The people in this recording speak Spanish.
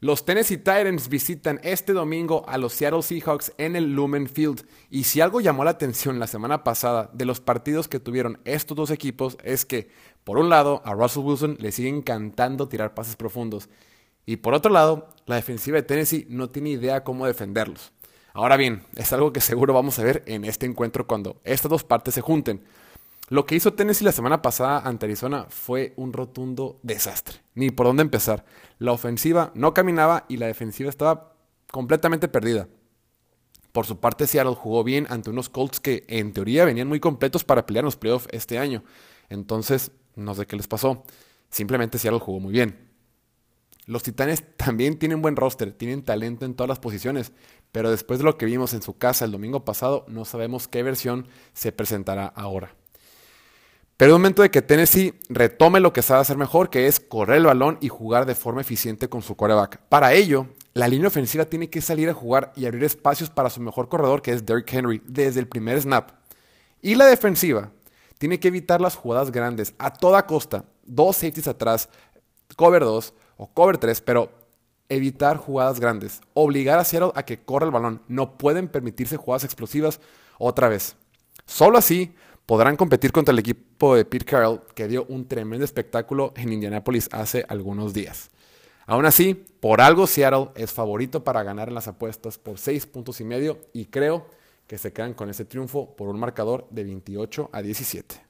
Los Tennessee Titans visitan este domingo a los Seattle Seahawks en el Lumen Field. Y si algo llamó la atención la semana pasada de los partidos que tuvieron estos dos equipos es que, por un lado, a Russell Wilson le sigue encantando tirar pases profundos. Y por otro lado, la defensiva de Tennessee no tiene idea cómo defenderlos. Ahora bien, es algo que seguro vamos a ver en este encuentro cuando estas dos partes se junten. Lo que hizo Tennessee la semana pasada ante Arizona fue un rotundo desastre. Ni por dónde empezar. La ofensiva no caminaba y la defensiva estaba completamente perdida. Por su parte, Seattle jugó bien ante unos Colts que en teoría venían muy completos para pelear en los playoffs este año. Entonces, no sé qué les pasó. Simplemente Seattle jugó muy bien. Los Titanes también tienen buen roster, tienen talento en todas las posiciones, pero después de lo que vimos en su casa el domingo pasado, no sabemos qué versión se presentará ahora. Pero es momento de que Tennessee retome lo que sabe hacer mejor, que es correr el balón y jugar de forma eficiente con su coreback. Para ello, la línea ofensiva tiene que salir a jugar y abrir espacios para su mejor corredor, que es Derrick Henry, desde el primer snap. Y la defensiva tiene que evitar las jugadas grandes a toda costa. Dos safeties atrás, cover 2 o cover 3, pero evitar jugadas grandes. Obligar a Seattle a que corra el balón. No pueden permitirse jugadas explosivas otra vez. Solo así podrán competir contra el equipo de Pete Carroll, que dio un tremendo espectáculo en Indianapolis hace algunos días. Aún así, por algo Seattle es favorito para ganar en las apuestas por 6 puntos y medio y creo que se quedan con ese triunfo por un marcador de 28 a 17.